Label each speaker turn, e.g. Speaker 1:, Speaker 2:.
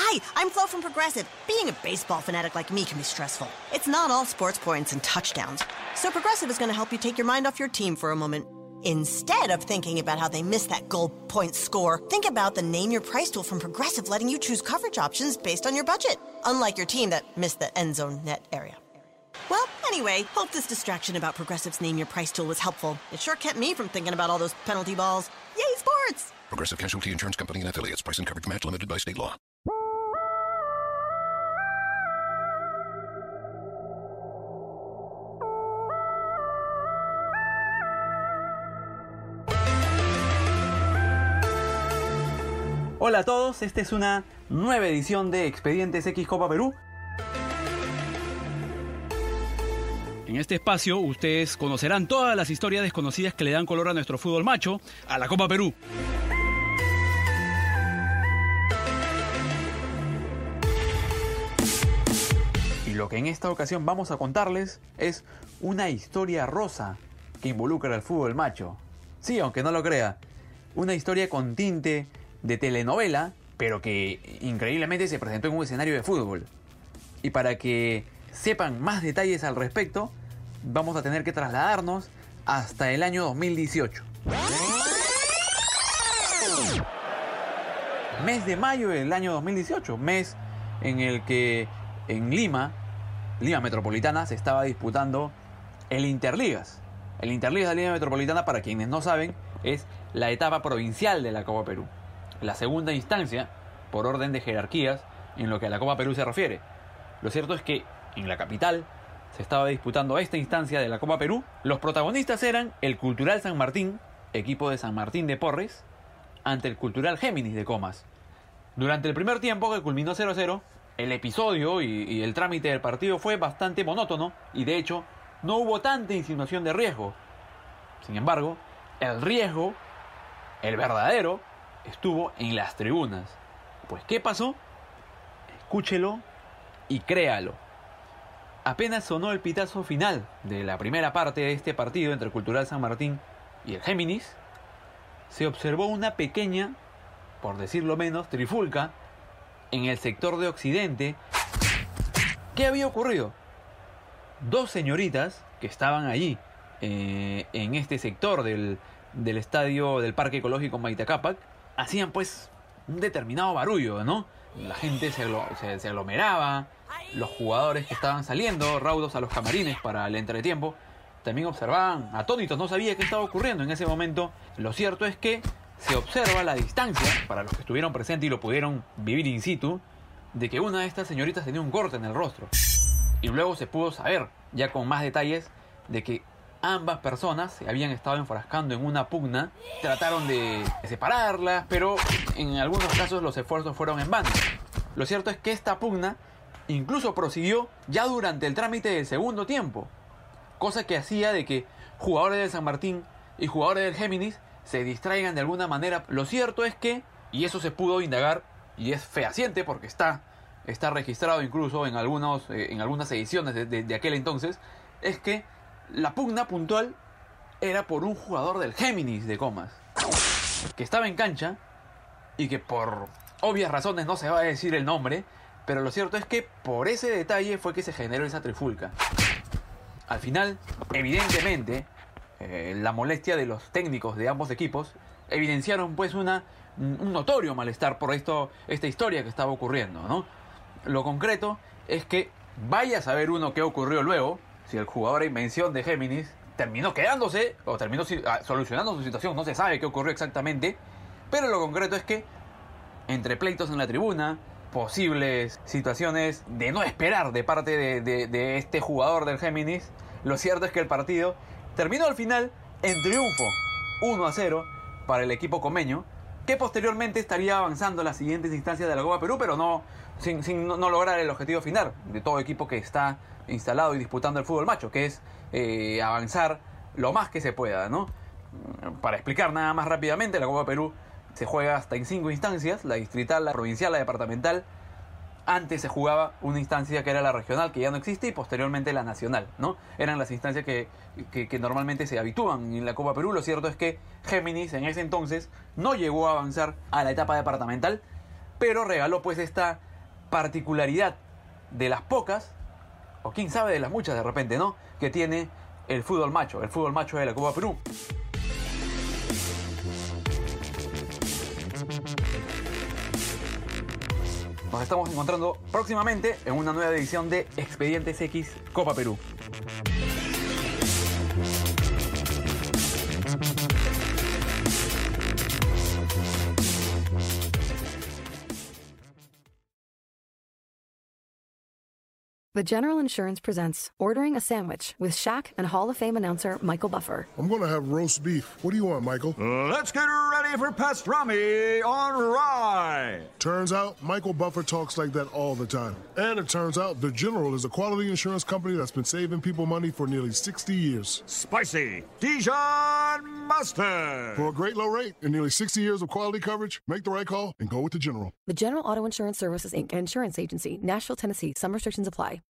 Speaker 1: Hi, I'm Flo from Progressive. Being a baseball fanatic like me can be stressful. It's not all sports points and touchdowns. So Progressive is going to help you take your mind off your team for a moment. Instead of thinking about how they missed that goal point score, think about the Name Your Price tool from Progressive letting you choose coverage options based on your budget, unlike your team that missed the end zone net area. Well, anyway, hope this distraction about Progressive's Name Your Price tool was helpful. It sure kept me from thinking about all those penalty balls. Yay, sports!
Speaker 2: Progressive Casualty Insurance Company and affiliates. Price and coverage match limited by state law.
Speaker 3: Hola a todos, esta es una nueva edición de Expedientes X Copa Perú.
Speaker 4: En este espacio ustedes conocerán todas las historias desconocidas que le dan color a nuestro fútbol macho, a la Copa Perú.
Speaker 3: Y lo que en esta ocasión vamos a contarles es una historia rosa que involucra al fútbol macho. Sí, aunque no lo crea, una historia con tinte de telenovela, pero que increíblemente se presentó en un escenario de fútbol. Y para que sepan más detalles al respecto, vamos a tener que trasladarnos hasta el año 2018. Mes de mayo del año 2018, mes en el que en Lima, Lima Metropolitana, se estaba disputando el Interligas. El Interligas de Lima Metropolitana, para quienes no saben, es la etapa provincial de la Copa Perú. La segunda instancia, por orden de jerarquías, en lo que a la Copa Perú se refiere. Lo cierto es que en la capital se estaba disputando esta instancia de la Copa Perú. Los protagonistas eran el Cultural San Martín, equipo de San Martín de Porres, ante el Cultural Géminis de Comas. Durante el primer tiempo, que culminó 0-0, el episodio y, y, el trámite del partido fue bastante monótono y de hecho no hubo tanta insinuación de riesgo. Sin embargo, el riesgo, el verdadero, estuvo en las tribunas. Pues ¿qué pasó? Escúchelo y créalo. Apenas sonó el pitazo final de la primera parte de este partido entre Cultural San Martín y el Géminis, se observó una pequeña, por decirlo menos, trifulca en el sector de Occidente. ¿Qué había ocurrido? Dos señoritas que estaban allí, eh, en este sector del, del estadio del Parque Ecológico Maitacapac, hacían pues un determinado barullo, ¿no? La gente se, se, aglomeraba, los jugadores que estaban saliendo raudos a los camarines para el entretiempo, también observaban atónitos, no sabía qué estaba ocurriendo en ese momento. Lo cierto es que se observa la distancia, para los que estuvieron presentes y lo pudieron vivir in situ, de que una de estas señoritas tenía un corte en el rostro. Y luego se pudo saber, ya con más detalles, de que ambas personas se habían estado enfrascando en una pugna, trataron de separarlas, pero en algunos casos los esfuerzos fueron en vano. Lo cierto es que esta pugna incluso prosiguió ya durante el trámite del segundo tiempo, cosa que hacía de que jugadores del San Martín y jugadores del Géminis se distraigan de alguna manera. Lo cierto es que, y eso se pudo indagar, y es fehaciente porque está, está registrado incluso en, algunos, eh, en algunas ediciones de, de, de aquel entonces, es que la pugna puntual era por un jugador del Géminis de Comas, que estaba en cancha y que por obvias razones no se va a decir el nombre, pero lo cierto es que por ese detalle fue que se generó esa trifulca. Al final, evidentemente, eh, la molestia de los técnicos de ambos equipos evidenciaron pues una, un notorio malestar por esto, esta historia que estaba ocurriendo, ¿no? Lo concreto es que vaya a saber uno qué ocurrió luego, si el jugador en mención de Géminis terminó quedándose o terminó solucionando su situación, no se sabe qué ocurrió exactamente, pero lo concreto es que entre pleitos en la tribuna, posibles situaciones de no esperar de parte de, de, de, este jugador del Géminis, lo cierto es que el partido terminó al final en triunfo 1 a 0 para el equipo comeño, que posteriormente estaría avanzando las siguientes instancias de la Copa Perú, pero no sin, sin no, no, lograr el objetivo final de todo equipo que está instalado y disputando el fútbol macho, que es eh, avanzar lo más que se pueda, ¿no? Para explicar nada más rápidamente, la Copa Perú se juega hasta en cinco instancias, la distrital, la provincial, la departamental. Antes se jugaba una instancia que era la regional, que ya no existe, y posteriormente la nacional, ¿no? Eran las instancias que, normalmente se habitúan en la Copa Perú. Lo cierto es que Géminis en ese entonces no llegó a avanzar a la etapa departamental, pero regaló pues esta particularidad de las pocas, o quién sabe de las muchas de repente, ¿no? Que tiene el fútbol macho, el fútbol macho de la Copa Perú. Nos estamos encontrando próximamente en una nueva edición de Expedientes X Copa Perú.
Speaker 5: The General Insurance presents Ordering a Sandwich with Shaq and Hall of Fame announcer Michael Buffer.
Speaker 6: I'm going to have roast beef. What do you want, Michael?
Speaker 7: Let's get ready for pastrami on rye.
Speaker 6: Turns out Michael Buffer talks like that all the time. And it turns out The General is a quality insurance company that's been saving people money for nearly 60 years.
Speaker 7: Spicy Dijon mustard.
Speaker 6: For a great low rate and nearly 60 years of quality coverage, make the right call and go with The General.
Speaker 5: The General Auto Insurance Services Inc. Insurance Agency, Nashville, Tennessee. Some restrictions apply.